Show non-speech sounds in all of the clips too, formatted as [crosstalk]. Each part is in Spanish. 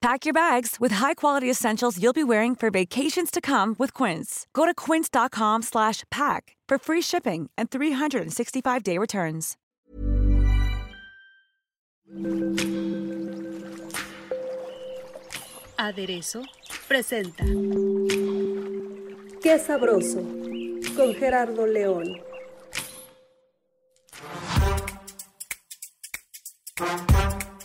Pack your bags with high-quality essentials you'll be wearing for vacations to come with Quince. Go to quince.com slash pack for free shipping and 365-day returns. Aderezo presenta Qué sabroso con Gerardo León.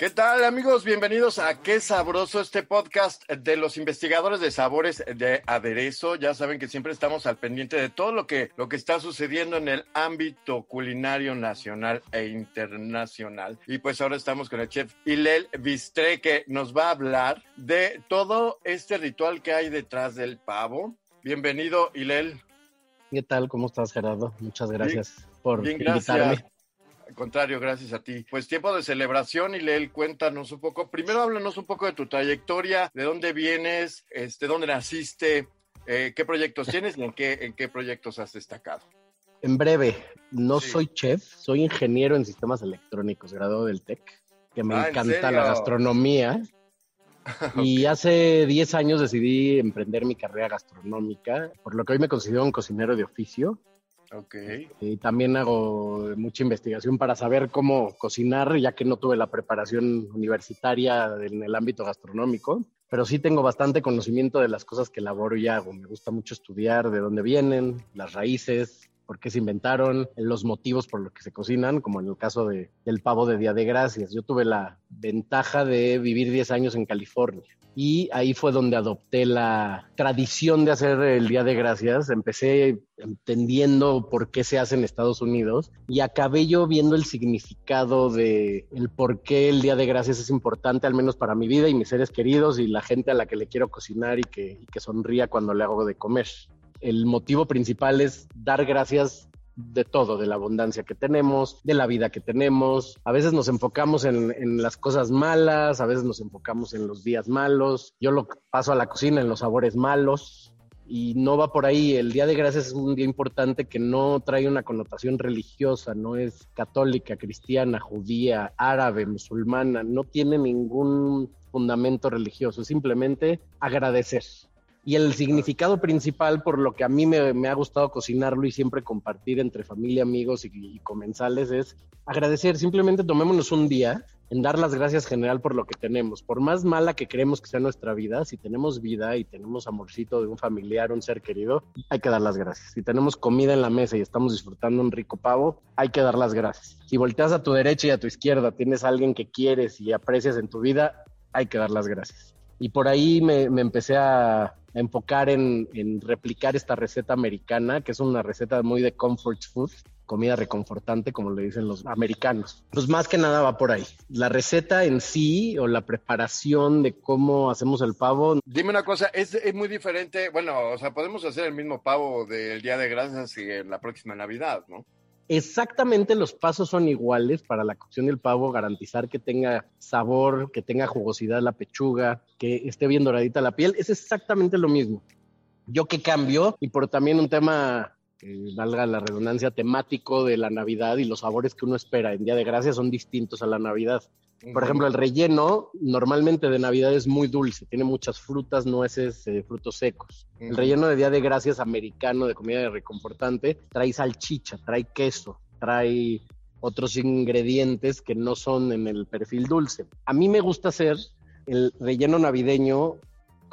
¿Qué tal amigos? Bienvenidos a Qué Sabroso, este podcast de los investigadores de sabores de aderezo. Ya saben que siempre estamos al pendiente de todo lo que, lo que está sucediendo en el ámbito culinario nacional e internacional. Y pues ahora estamos con el chef Hilel Bistre que nos va a hablar de todo este ritual que hay detrás del pavo. Bienvenido, Hilel. ¿Qué tal? ¿Cómo estás, Gerardo? Muchas gracias Bien, por bien, gracias. Al contrario, gracias a ti. Pues tiempo de celebración y Leel, cuéntanos un poco. Primero háblanos un poco de tu trayectoria, de dónde vienes, este, dónde naciste, eh, qué proyectos tienes y en qué, en qué proyectos has destacado. En breve, no Sí. soy chef, soy ingeniero en sistemas electrónicos, graduado del TEC, que me Ah, ¿en encanta la gastronomía. [laughs] Y hace 10 años decidí emprender mi carrera gastronómica, por lo que hoy me considero un cocinero de oficio. Ok. Y también hago mucha investigación para saber cómo cocinar, ya que no tuve la preparación universitaria en el ámbito gastronómico, pero sí tengo bastante conocimiento de las cosas que elaboro y hago. Me gusta mucho estudiar de dónde vienen, las raíces, por qué se inventaron, los motivos por los que se cocinan, como en el caso de, del pavo de Día de Gracias. Yo tuve la ventaja de vivir 10 años en California y ahí fue donde adopté la tradición de hacer el Día de Gracias. Empecé entendiendo por qué se hace en Estados Unidos y acabé yo viendo el significado de el por qué el Día de Gracias es importante, al menos para mi vida y mis seres queridos y la gente a la que le quiero cocinar y que, y que sonría cuando le hago de comer. El motivo principal es dar gracias de todo, de la abundancia que tenemos, de la vida que tenemos. A veces nos enfocamos en, en, las cosas malas, a veces nos enfocamos en los días malos. Yo lo paso a la cocina en los sabores malos y no va por ahí. El Día de Gracias es un día importante que no trae una connotación religiosa, no es católica, cristiana, judía, árabe, musulmana, no tiene ningún fundamento religioso, simplemente agradecer. Y el significado principal por lo que a mí me, me, ha gustado cocinarlo y siempre compartir entre familia, amigos y, y, comensales es agradecer. Simplemente tomémonos un día en dar las gracias general por lo que tenemos. Por más mala que creemos que sea nuestra vida, si tenemos vida y tenemos amorcito de un familiar, un ser querido, hay que dar las gracias. Si tenemos comida en la mesa y estamos disfrutando un rico pavo, hay que dar las gracias. Si volteas a tu derecha y a tu izquierda, tienes a alguien que quieres y aprecias en tu vida, hay que dar las gracias. Y por ahí me, me empecé a, enfocar en, en, replicar esta receta americana, que es una receta muy de comfort food, comida reconfortante, como le dicen los americanos. Pues más que nada va por ahí. La receta en sí o la preparación de cómo hacemos el pavo. Dime una cosa, es, es muy diferente, bueno, o sea, podemos hacer el mismo pavo del Día de Gracias y en la próxima Navidad, ¿no? Exactamente los pasos son iguales para la cocción del pavo, garantizar que tenga sabor, que tenga jugosidad la pechuga, que esté bien doradita la piel, es exactamente lo mismo. Yo que cambio, y por también un tema, eh, valga la redundancia, temático de la Navidad y los sabores que uno espera en Día de Gracias son distintos a la Navidad. Por ejemplo, el relleno normalmente de Navidad es muy dulce, tiene muchas frutas, nueces, eh, frutos secos. El relleno de Día de Gracias americano de comida reconfortante trae salchicha, trae queso, trae otros ingredientes que no son en el perfil dulce. A mí me gusta hacer el relleno navideño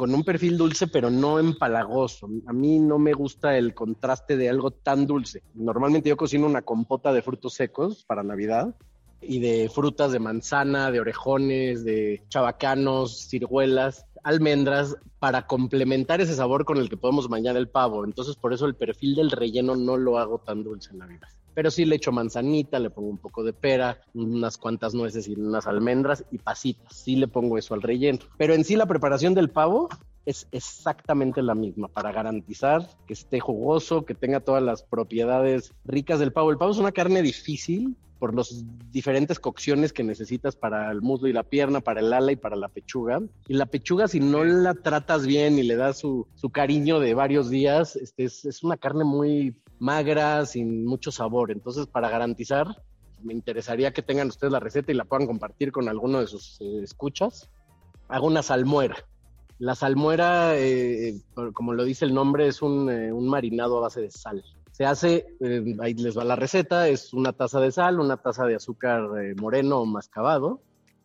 con un perfil dulce, pero no empalagoso. A mí no me gusta el contraste de algo tan dulce. Normalmente yo cocino una compota de frutos secos para Navidad y de frutas de manzana, de orejones, de chabacanos, ciruelas, almendras, para complementar ese sabor con el que podemos bañar el pavo. Entonces, por eso el perfil del relleno no lo hago tan dulce en Navidad. Pero sí le echo manzanita, le pongo un poco de pera, unas cuantas nueces y unas almendras y pasitas. Sí le pongo eso al relleno. Pero en sí la preparación del pavo es exactamente la misma para garantizar que esté jugoso, que tenga todas las propiedades ricas del pavo. El pavo es una carne difícil por las diferentes cocciones que necesitas para el muslo y la pierna, para el ala y para la pechuga. Y la pechuga, si no la tratas bien y le das su, cariño de varios días, este es, es una carne muy magra, sin mucho sabor. Entonces, para garantizar, me interesaría que tengan ustedes la receta y la puedan compartir con alguno de sus eh, escuchas. Hago una salmuera. La salmuera, eh, como lo dice el nombre, es un, eh, un, marinado a base de sal. Se hace, ahí les va la receta, es una taza de sal, una taza de azúcar moreno o mascabado.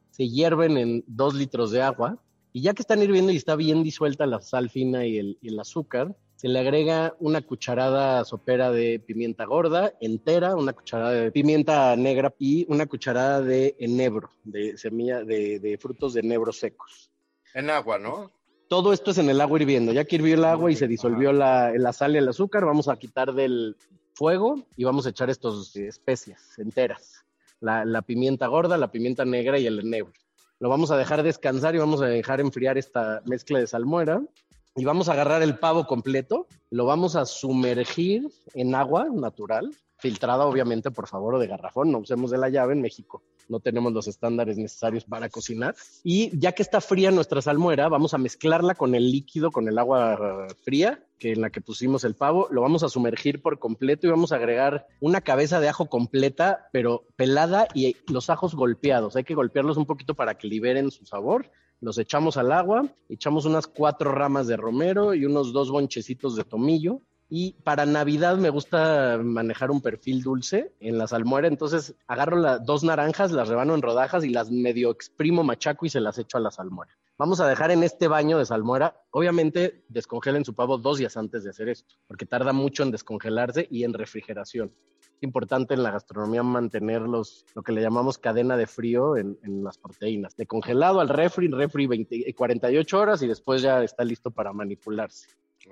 Se hierven en dos litros de agua y ya que están hirviendo y está bien disuelta la sal fina y el, y el azúcar, se le agrega una cucharada sopera de pimienta gorda entera, una cucharada de pimienta negra y una cucharada de enebro, de semilla de, frutos de enebro secos. En agua, ¿no? Todo esto es en el agua hirviendo. Ya que hirvió el agua y se disolvió la, sal y el azúcar, vamos a quitar del fuego y vamos a echar estas especias enteras. La, la pimienta gorda, la pimienta negra y el enebro. Lo vamos a dejar descansar y vamos a dejar enfriar esta mezcla de salmuera y vamos a agarrar el pavo completo, lo vamos a sumergir en agua natural, filtrada obviamente, por favor, o de garrafón, no usemos de la llave en México. No tenemos los estándares necesarios para cocinar. Y ya que está fría nuestra salmuera, vamos a mezclarla con el líquido, con el agua fría, que en la que pusimos el pavo, lo vamos a sumergir por completo y vamos a agregar una cabeza de ajo completa, pero pelada y los ajos golpeados. Hay que golpearlos un poquito para que liberen su sabor los echamos al agua, echamos unas cuatro ramas de romero y unos dos bonchecitos de tomillo. Y para Navidad me gusta manejar un perfil dulce en la salmuera, entonces agarro las dos naranjas, las rebano en rodajas y las medio exprimo machaco y se las echo a la salmuera. Vamos a dejar en este baño de salmuera, obviamente descongelen su pavo dos días antes de hacer esto, porque tarda mucho en descongelarse y en refrigeración importante en la gastronomía mantener lo que le llamamos cadena de frío en, las proteínas. De congelado al refri, refri 20, 48 horas y después ya está listo para manipularse.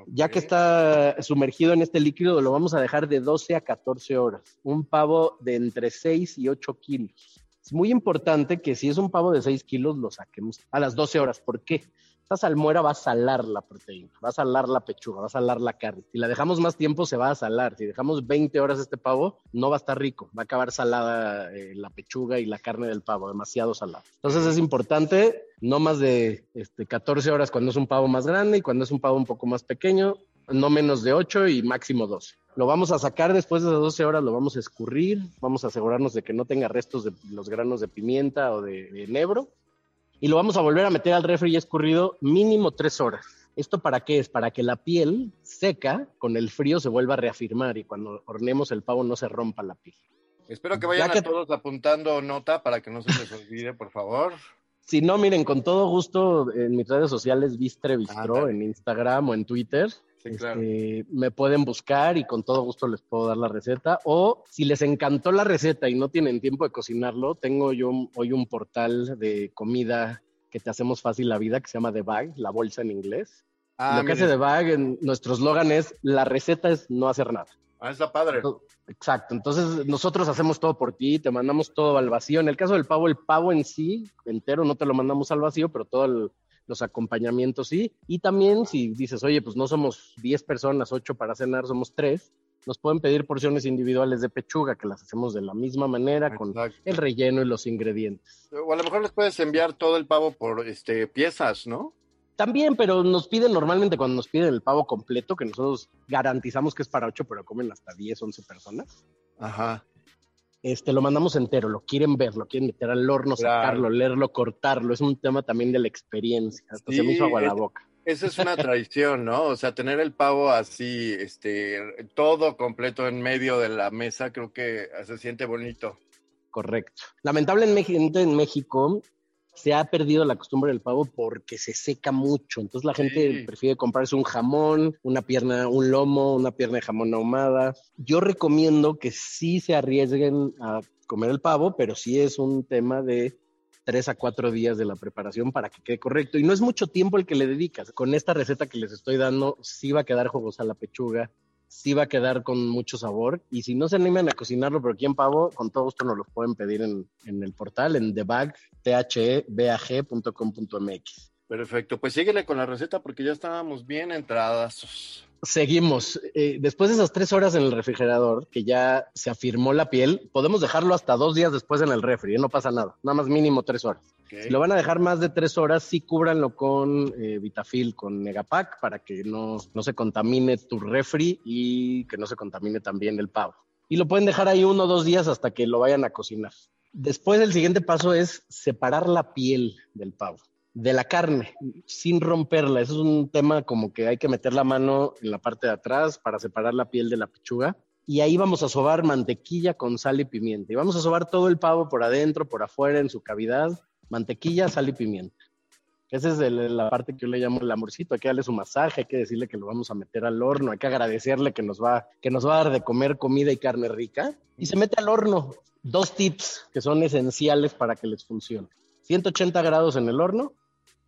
Ya que está sumergido en este líquido, lo vamos a dejar de 12 a 14 horas. Un pavo de entre 6 y 8 kilos. Es muy importante que si es un pavo de 6 kilos, lo saquemos a las 12 horas. ¿Por qué? Esta salmuera va a salar la proteína, va a salar la pechuga, va a salar la carne. Si la dejamos más tiempo, se va a salar. Si dejamos 20 horas este pavo, no va a estar rico, va a acabar salada eh, la pechuga y la carne del pavo, demasiado salada. Entonces es importante no más de este, 14 horas cuando es un pavo más grande y cuando es un pavo un poco más pequeño, no menos de 8 y máximo 12. Lo vamos a sacar después de esas 12 horas, lo vamos a escurrir, vamos a asegurarnos de que no tenga restos de los granos de pimienta o de, de enebro y lo vamos a volver a meter al refri y escurrido mínimo tres horas. ¿Esto para qué es? Para que la piel seca con el frío se vuelva a reafirmar y cuando hornemos el pavo no se rompa la piel. Espero que vayan todos apuntando nota para que no se les olvide, por favor. Si no, miren, con todo gusto en mis redes sociales, Vistre Bistro, en Instagram o en Twitter. Este, me pueden buscar y con todo gusto les puedo dar la receta. O si les encantó la receta y no tienen tiempo de cocinarlo, tengo yo hoy un portal de comida que te hacemos fácil la vida que se llama The Bag, la bolsa en inglés. Ah, Lo que hace The Bag, en, nuestro eslogan es, la receta es no hacer nada. Ah, está padre. Exacto. Entonces, nosotros hacemos todo por ti, te mandamos todo al vacío. En el caso del pavo, el pavo en sí, entero, no te lo mandamos al vacío, pero todo el, los acompañamientos sí. Y también si dices, oye, pues no somos 10 personas, 8 para cenar, somos 3, nos pueden pedir porciones individuales de pechuga que las hacemos de la misma manera con el relleno y los ingredientes. O a lo mejor les puedes enviar todo el pavo por este piezas, ¿no? También, pero nos piden normalmente cuando nos piden el pavo completo, que nosotros garantizamos que es para 8, pero comen hasta 10, 11 personas. Ajá este, lo mandamos entero, lo quieren ver, lo quieren meter al horno, sacarlo, leerlo, cortarlo. Es un tema también de la experiencia. Hasta se me hizo agua la boca. Esa es una tradición, ¿no? O sea, tener el pavo así, este, todo completo en medio de la mesa, creo que se siente bonito. Correcto. Lamentablemente en México se ha perdido la costumbre del pavo porque se seca mucho. Entonces la gente prefiere comprarse un jamón, una pierna, un lomo, una pierna de jamón ahumada. Yo recomiendo que sí se arriesguen a comer el pavo, pero sí es un tema de tres a cuatro días de la preparación para que quede correcto. Y no es mucho tiempo el que le dedicas. Con esta receta que les estoy dando, sí va a quedar jugosa la pechuga, sí va a quedar con mucho sabor. Y si no se animan a cocinarlo, pero aquí en Pavo, con todo gusto nos lo pueden pedir en, el portal, en thebag, thebag.com.mx. Perfecto, pues síguele con la receta porque ya estábamos bien entradas. Seguimos. Eh, después de esas tres horas en el refrigerador, que ya se afirmó la piel, podemos dejarlo hasta dos días después en el refri, ¿eh? no pasa nada, nada más mínimo tres horas. Si lo van a dejar más de tres horas, sí cúbranlo con eh, Vitafil, con Megapack, para que no, no se contamine tu refri y que no se contamine también el pavo. Y lo pueden dejar ahí uno o dos días hasta que lo vayan a cocinar. Después el siguiente paso es separar la piel del pavo de la carne sin romperla. Eso es un tema como que hay que meter la mano en la parte de atrás para separar la piel de la pechuga. Y ahí vamos a sobar mantequilla con sal y pimienta. Y vamos a sobar todo el pavo por adentro, por afuera, en su cavidad. Mantequilla, sal y pimienta. Esa es la parte que yo le llamo el amorcito. Hay que darle su masaje, hay que decirle que lo vamos a meter al horno, hay que agradecerle que nos va, que nos va a dar de comer comida y carne rica. Y se mete al horno. Dos tips que son esenciales para que les funcione. 180 grados en el horno,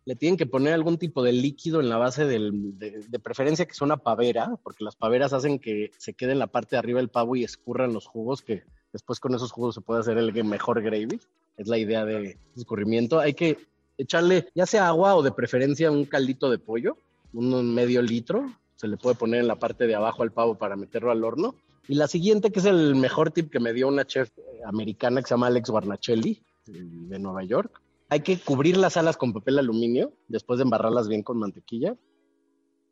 le tienen que poner algún tipo de líquido en la base del, de, preferencia que sea una pavera, porque las paveras hacen que se quede en la parte de arriba el pavo y escurran los jugos, que después con esos jugos se puede hacer el mejor gravy. Es la idea de escurrimiento. Hay que echarle ya sea agua o de preferencia un caldito de pollo, un medio litro. Se le puede poner en la parte de abajo al pavo para meterlo al horno. Y la siguiente, que es el mejor tip que me dio una chef americana que se llama Alex Guarnacelli, de Nueva York hay que cubrir las alas con papel aluminio, después de embarrarlas bien con mantequilla.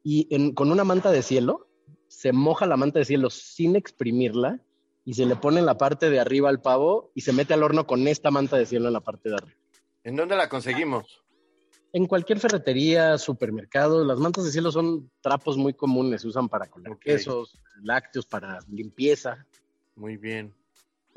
Y con una manta de cielo, se moja la manta de cielo sin exprimirla y se le pone en la parte de arriba al pavo y se mete al horno con esta manta de cielo en la parte de arriba. ¿En dónde la conseguimos? En cualquier ferretería, supermercado, las mantas de cielo son trapos muy comunes, se usan para colar quesos, lácteos, para limpieza. Muy bien.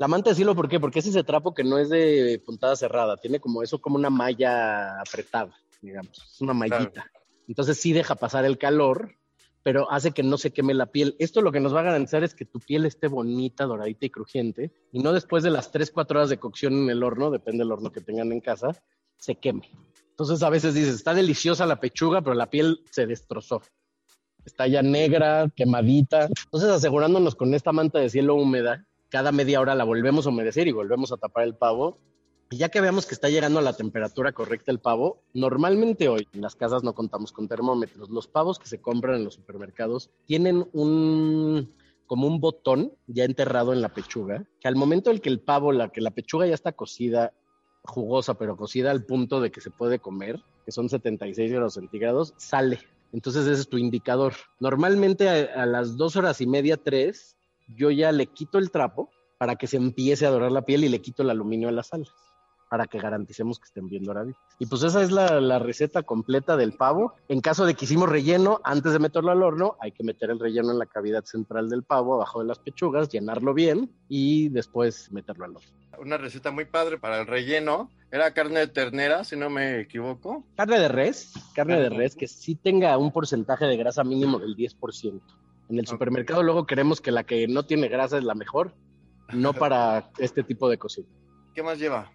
La manta de cielo, ¿por qué? Porque es ese trapo que no es de puntada cerrada, tiene como eso, como una malla apretada, digamos, es una mallita. Entonces sí deja pasar el calor, pero hace que no se queme la piel. Esto lo que nos va a garantizar es que tu piel esté bonita, doradita y crujiente, y no después de las 3, 4 horas de cocción en el horno, depende del horno que tengan en casa, se queme. Entonces a veces dices, está deliciosa la pechuga, pero la piel se destrozó. Está ya negra, quemadita. Entonces asegurándonos con esta manta de cielo húmeda, cada media hora la volvemos a humedecer y volvemos a tapar el pavo. Y ya que veamos que está llegando a la temperatura correcta el pavo, normalmente hoy en las casas no contamos con termómetros. Los pavos que se compran en los supermercados tienen un como un botón ya enterrado en la pechuga, que al momento en que el pavo, la que la pechuga ya está cocida, jugosa, pero cocida al punto de que se puede comer, que son 76 grados centígrados, sale. Entonces ese es tu indicador. Normalmente a, a las dos horas y media, tres, yo ya le quito el trapo para que se empiece a dorar la piel y le quito el aluminio a las alas para que garanticemos que estén bien doraditas. Y pues esa es la, receta completa del pavo. En caso de que hicimos relleno, antes de meterlo al horno, hay que meter el relleno en la cavidad central del pavo, abajo de las pechugas, llenarlo bien y después meterlo al horno. Una receta muy padre para el relleno. Era carne de ternera, si no me equivoco. Carne de res, carne de res que sí tenga un porcentaje de grasa mínimo del 10%. En el supermercado luego queremos que la que no tiene grasa es la mejor, no para este tipo de cocina. ¿Qué más lleva?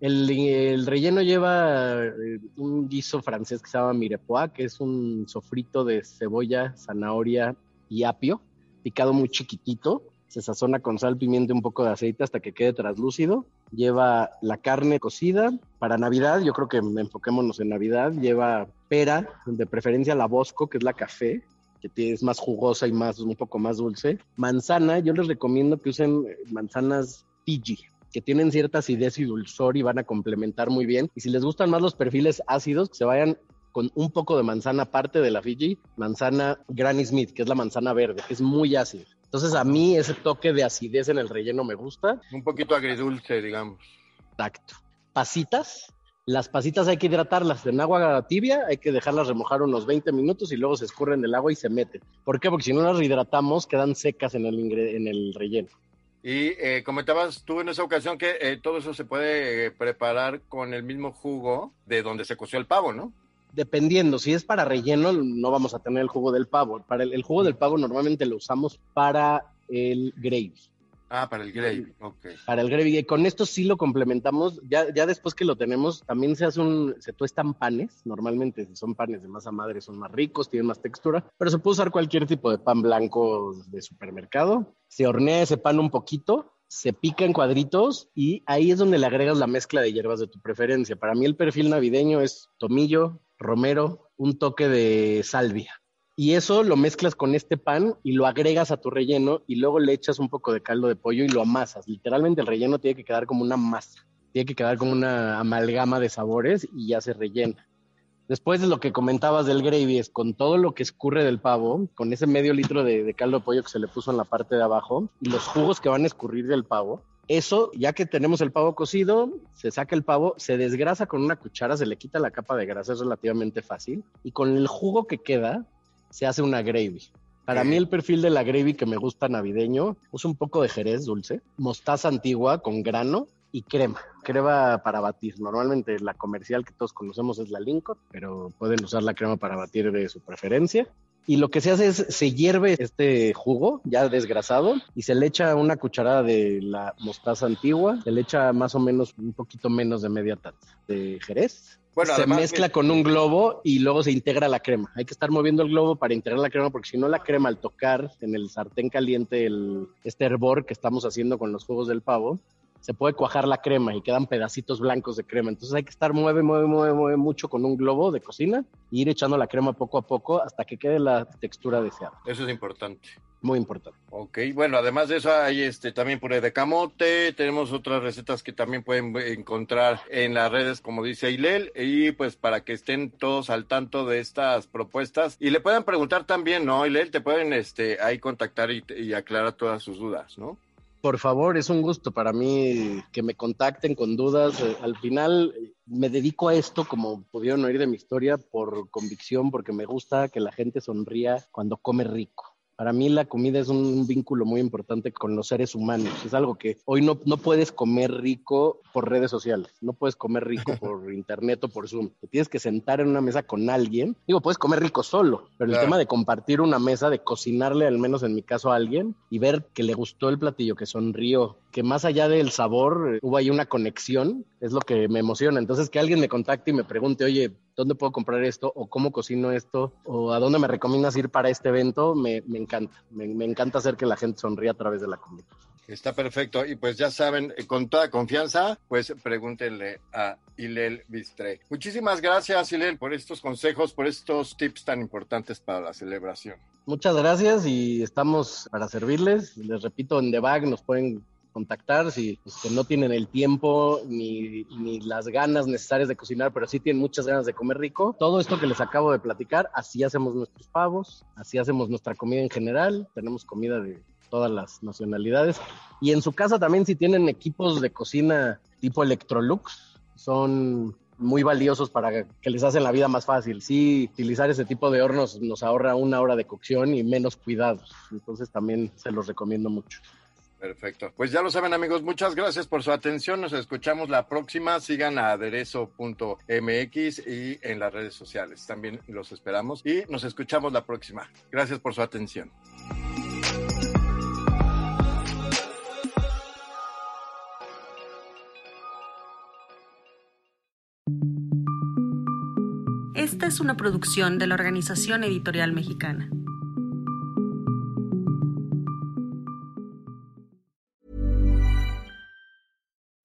El, relleno lleva eh, un guiso francés que se llama mirepoix, que es un sofrito de cebolla, zanahoria y apio, picado muy chiquitito. Se sazona con sal, pimienta y un poco de aceite hasta que quede translúcido. Lleva la carne cocida. Para Navidad, yo creo que enfoquémonos en Navidad. Lleva pera, de preferencia la Bosco, que es la café, que es más jugosa y más un poco más dulce. Manzana, yo les recomiendo que usen eh, manzanas Fiji, que tienen cierta acidez y dulzor y van a complementar muy bien. Y si les gustan más los perfiles ácidos, que se vayan con un poco de manzana aparte de la Fiji, manzana Granny Smith, que es la manzana verde, que es muy ácida. Entonces a mí ese toque de acidez en el relleno me gusta. Un poquito agridulce, digamos. Exacto. Pasitas, las pasitas hay que hidratarlas en agua tibia, hay que dejarlas remojar unos 20 minutos y luego se escurren del agua y se meten. ¿Por qué? Porque si no las rehidratamos quedan secas en el, en el relleno. Y eh, comentabas tú en esa ocasión que eh, todo eso se puede eh, preparar con el mismo jugo de donde se coció el pavo, ¿no? Dependiendo, si es para relleno, no vamos a tener el jugo del pavo. Para el jugo del pavo normalmente lo usamos para el gravy. Ah, para el gravy, ok. Para el gravy. Y con esto sí lo complementamos. Ya, ya después que lo tenemos, también se hace un, se tuestan panes. Normalmente si son panes de masa madre son más ricos, tienen más textura, pero se puede usar cualquier tipo de pan blanco de supermercado. Se hornea ese pan un poquito, se pica en cuadritos y ahí es donde le agregas la mezcla de hierbas de tu preferencia. Para mí el perfil navideño es tomillo, romero, un toque de salvia. Y eso lo mezclas con este pan y lo agregas a tu relleno y luego le echas un poco de caldo de pollo y lo amasas. Literalmente el relleno tiene que quedar como una masa, tiene que quedar como una amalgama de sabores y ya se rellena. Después de lo que comentabas del gravy, es con todo lo que escurre del pavo, con ese medio litro de, de caldo de pollo que se le puso en la parte de abajo y los jugos que van a escurrir del pavo, eso, ya que tenemos el pavo cocido, se saca el pavo, se desgrasa con una cuchara, se le quita la capa de grasa, es relativamente fácil. Y con el jugo que queda, se hace una gravy. Para mí el perfil de la gravy que me gusta navideño es un poco de jerez dulce, mostaza antigua con grano y crema. Crema para batir. Normalmente la comercial que todos conocemos es la Lincoln, pero pueden usar la crema para batir de su preferencia. Y lo que se hace es, se hierve este jugo ya desgrasado y se le echa una cucharada de la mostaza antigua, se le echa más o menos un poquito menos de media taza de jerez. Bueno, se además mezcla con un globo y luego se integra la crema. Hay que estar moviendo el globo para integrar la crema porque si no la crema al tocar en el sartén caliente el, este hervor que estamos haciendo con los jugos del pavo, se puede cuajar la crema y quedan pedacitos blancos de crema. Entonces hay que estar mueve, mueve, mueve, mueve mucho con un globo de cocina e ir echando la crema poco a poco hasta que quede la textura deseada. Eso es importante. Muy importante. Ok, bueno, además de eso hay este también puré de camote, tenemos otras recetas que también pueden encontrar en las redes, como dice Ailel, y pues para que estén todos al tanto de estas propuestas y le puedan preguntar también, ¿no? Ailel, te pueden este ahí contactar y, y aclarar todas sus dudas, ¿no? Por favor, es un gusto para mí que me contacten con dudas. Eh, Al final eh, me dedico a esto, como pudieron oír de mi historia, por convicción, porque me gusta que la gente sonría cuando come rico. Para mí la comida es un vínculo muy importante con los seres humanos. Es algo que hoy no, no puedes comer rico por redes sociales, no puedes comer rico [laughs] por internet o por Zoom. Te tienes que sentar en una mesa con alguien. Digo, puedes comer rico solo, pero el Claro. tema de compartir una mesa, de cocinarle al menos en mi caso a alguien y ver que le gustó el platillo, que sonrió, que más allá del sabor eh, hubo ahí una conexión, es lo que me emociona. Entonces que alguien me contacte y me pregunte, oye, ¿dónde puedo comprar esto? ¿O cómo cocino esto? ¿O a dónde me recomiendas ir para este evento? Me, me encanta. Me, me encanta hacer que la gente sonría a través de la comida. Está perfecto. Y pues ya saben, eh, con toda confianza, pues pregúntenle a Hilel Bistré. Muchísimas gracias, Hilel, por estos consejos, por estos tips tan importantes para la celebración. Muchas gracias y estamos para servirles. Les repito, en The Bag nos pueden contactar si pues, no tienen el tiempo ni, ni las ganas necesarias de cocinar, pero sí tienen muchas ganas de comer rico. Todo esto que les acabo de platicar, así hacemos nuestros pavos, así hacemos nuestra comida en general. Tenemos comida de todas las nacionalidades. Y en su casa también si tienen equipos de cocina tipo Electrolux, son muy valiosos para que les hacen la vida más fácil. Sí, utilizar ese tipo de hornos nos ahorra una hora de cocción y menos cuidados. Entonces también se los recomiendo mucho. Perfecto. Pues ya lo saben amigos, muchas gracias por su atención. Nos escuchamos la próxima. Sigan a aderezo.mx y en las redes sociales. También los esperamos y nos escuchamos la próxima. Gracias por su atención. Esta es una producción de la Organización Editorial Mexicana.